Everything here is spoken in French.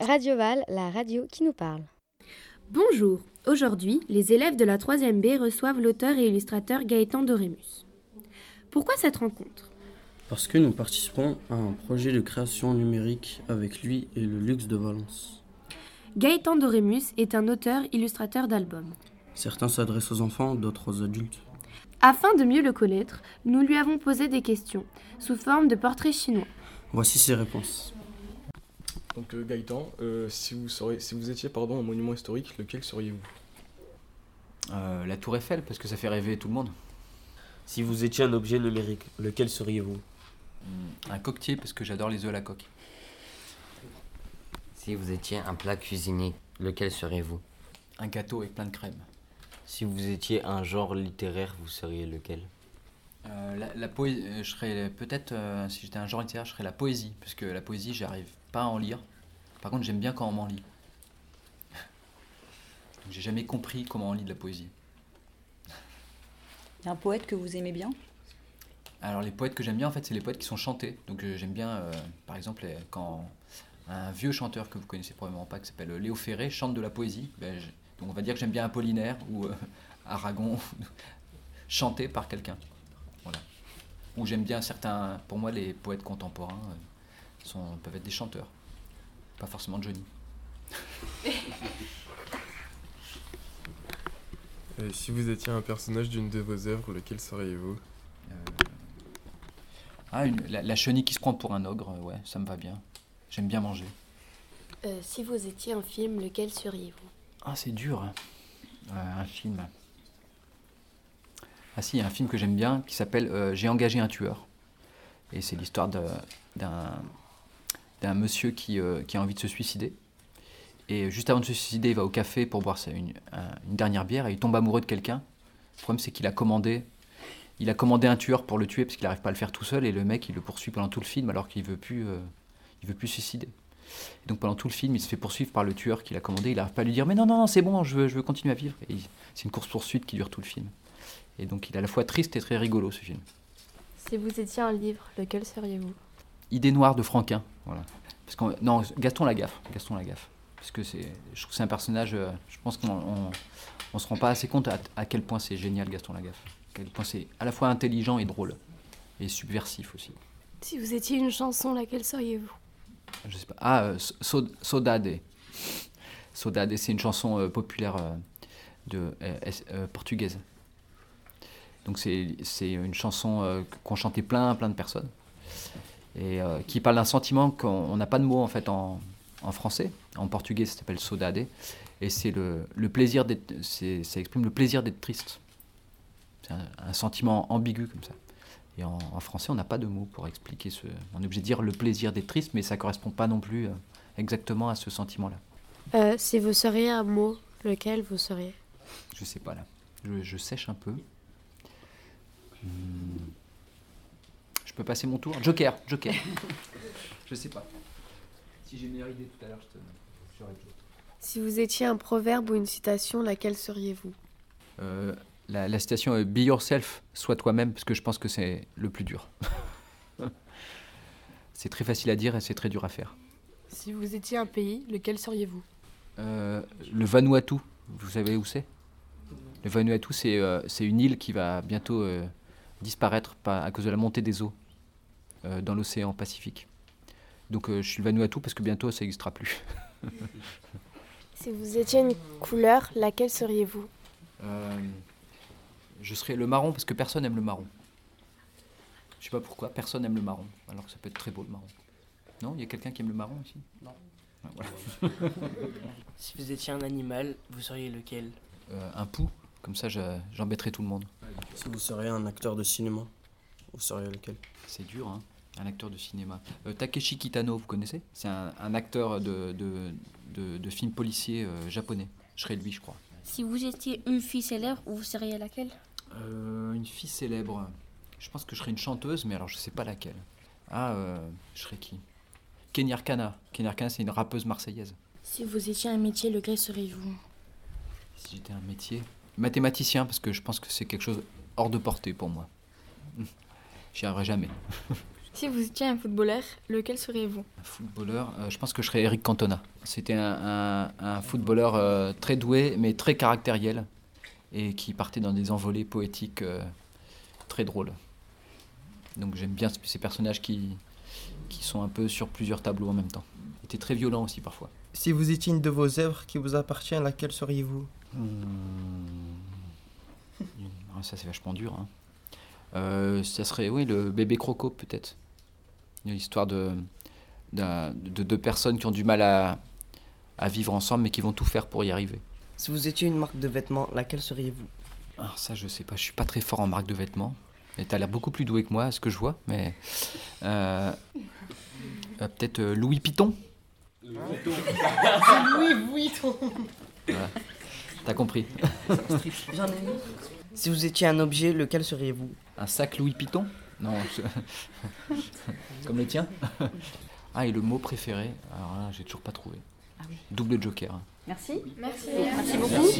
Radio Val, la radio qui nous parle. Bonjour, aujourd'hui, les élèves de la 3e B reçoivent l'auteur et illustrateur Gaëtan Dorémus. Pourquoi cette rencontre? Parce que nous participons à un projet de création numérique avec lui et le Luxe de Valence. Gaëtan Dorémus est un auteur-illustrateur d'albums. Certains s'adressent aux enfants, d'autres aux adultes. Afin de mieux le connaître, nous lui avons posé des questions, sous forme de portraits chinois. Voici ses réponses. Donc euh, Gaëtan, euh, si, vous seriez, si vous étiez pardon, un monument historique, lequel seriez-vous? Euh, la tour Eiffel, parce que ça fait rêver tout le monde. Si vous étiez un objet numérique, lequel seriez-vous? Hmm, Un coquetier, parce que j'adore les œufs à la coque. Si vous étiez un plat cuisiné, lequel seriez-vous? Un gâteau avec plein de crème. Si vous étiez un genre littéraire, vous seriez lequel? Euh, la, la poé- euh, je serais peut-être, euh, si j'étais un genre littéraire, je serais la poésie, parce que la poésie, j'arrive pas à en lire. Par contre, j'aime bien quand on m'en lit. Donc, j'ai jamais compris comment on lit de la poésie. Il y a un poète que vous aimez bien? Alors les poètes que j'aime bien en fait c'est les poètes qui sont chantés. Donc euh, j'aime bien euh, par exemple les- quand un vieux chanteur que vous connaissez probablement pas qui s'appelle Léo Ferré chante de la poésie. Ben, je- donc on va dire que j'aime bien Apollinaire ou euh, Aragon chanté par quelqu'un. Voilà. Ou j'aime bien certains pour moi les poètes contemporains euh, sont, peuvent être des chanteurs. Pas forcément Johnny. Euh, Si vous étiez un personnage d'une de vos œuvres, lequel seriez-vous? Euh, Ah, une- la, la chenille qui se prend pour un ogre, euh, ouais, ça me va bien. J'aime bien manger. Euh, si vous étiez un film, lequel seriez-vous? Ah, c'est dur. hein. Euh, un film. Ah si, il y a un film que j'aime bien qui s'appelle euh, J'ai engagé un tueur. Et c'est l'histoire de- d'un d'un monsieur qui, euh, qui a envie de se suicider. Et juste avant de se suicider, il va au café pour boire une, un- une dernière bière et il tombe amoureux de quelqu'un. Le problème, c'est qu'il a commandé il a commandé un tueur pour le tuer parce qu'il n'arrive pas à le faire tout seul et le mec il le poursuit pendant tout le film alors qu'il veut plus euh, il veut plus suicider. Et donc pendant tout le film, il se fait poursuivre par le tueur qu'il a commandé. Il n'arrive pas à lui dire Mais non, non, non, c'est bon, je veux, je veux continuer à vivre. C'est une course-poursuite qui dure tout le film. Et donc il est à la fois triste et très rigolo ce film. Si vous étiez un livre, lequel seriez-vous? Idée noire de Franquin. Voilà. Parce qu'on, non, Gaston Lagaffe. Gaston Lagaffe. Parce que c'est, je trouve que c'est un personnage, euh, je pense qu'on on, on se rend pas assez compte à, à quel point c'est génial Gaston Lagaffe. À quel point c'est à la fois intelligent et drôle. Et subversif aussi. Si vous étiez une chanson, laquelle seriez-vous? Je sais pas. Ah, euh, So- Saudade. Saudade, c'est une chanson euh, populaire euh, de, portugaise. Donc c'est c'est une chanson qu'ont chanté plein, plein de personnes. Et euh, qui parle d'un sentiment qu'on on n'a pas de mot en fait en, en français. En portugais, ça s'appelle saudade. Et c'est le, le plaisir d'être. Ça exprime le plaisir d'être triste. C'est un, un sentiment ambigu comme ça. Et en, en français, on n'a pas de mots pour expliquer ce. On est obligé de dire le plaisir d'être triste, mais ça correspond pas non plus euh, exactement à ce sentiment-là. Euh, Si vous seriez un mot, lequel vous seriez Je sais pas là. Je, je sèche un peu. Hmm. Je peux passer mon tour Joker, Joker. je sais pas. Si j'ai une meilleure idée tout à l'heure, je te. Si vous étiez un proverbe ou une citation, laquelle seriez-vous? Euh, la, la citation est Be yourself, sois toi-même, parce que je pense que c'est le plus dur. c'est très facile à dire et c'est très dur à faire. Si vous étiez un pays, lequel seriez-vous? Euh, le Vanuatu, vous savez où c'est? Le Vanuatu, c'est euh, c'est une île qui va bientôt euh, disparaître par- à cause de la montée des eaux euh, dans l'océan Pacifique. Donc euh, je suis le Vanuatu parce que bientôt ça n'existera plus. Si vous étiez une couleur, laquelle seriez-vous? Euh, je serais le marron parce que personne n'aime le marron. Je sais pas pourquoi, personne n'aime le marron, alors que ça peut être très beau le marron. Non, il y a quelqu'un qui aime le marron ici Non. Ah, voilà. Si vous étiez un animal, vous seriez lequel? Euh, un pou, comme ça je- j'embêterai tout le monde. Si vous seriez un acteur de cinéma, vous seriez lequel? C'est dur, hein un acteur de cinéma. Euh, Takeshi Kitano, vous connaissez? C'est un, un acteur de, de, de, de films policiers euh, japonais. Je serais lui, je crois. Si vous étiez une fille célèbre, vous seriez laquelle? Euh, une fille célèbre. Je pense que je serais une chanteuse, mais alors je sais pas laquelle. Ah, euh, je serais qui? Kenny Arcana. Kenny Arcana, c'est une rappeuse marseillaise. Si vous étiez un métier, lequel seriez-vous? Si j'étais un métier. Mathématicien, parce que je pense que c'est quelque chose hors de portée pour moi. J'y arriverai jamais. Si vous étiez un footballeur, lequel seriez-vous? Un footballeur, euh, je pense que je serais Eric Cantona. C'était un, un- un footballeur euh, très doué, mais très caractériel, et qui partait dans des envolées poétiques euh, très drôles. Donc j'aime bien ces personnages qui, qui sont un peu sur plusieurs tableaux en même temps. Il était très violent aussi parfois. Si vous étiez une de vos œuvres qui vous appartient, laquelle seriez-vous? Ah, ça c'est vachement dur. hein. Euh, ça serait, oui, le bébé croco peut-être. Une histoire de, d'un- de deux personnes qui ont du mal à, à vivre ensemble, mais qui vont tout faire pour y arriver. Si vous étiez une marque de vêtements, laquelle seriez-vous? Alors ça, je sais pas, je suis pas très fort en marque de vêtements. Et t'as l'air beaucoup plus doué que moi, à ce que je vois, mais euh, euh, peut-être euh, Louis Piton. Louis Vuitton Voilà. T'as compris. J'en ai mis. Si vous étiez un objet, lequel seriez-vous? Un sac Louis Piton Non, je- comme le tien? Ah, et le mot préféré? Alors là, j'ai toujours pas trouvé. Double joker. Merci. Merci. Merci beaucoup.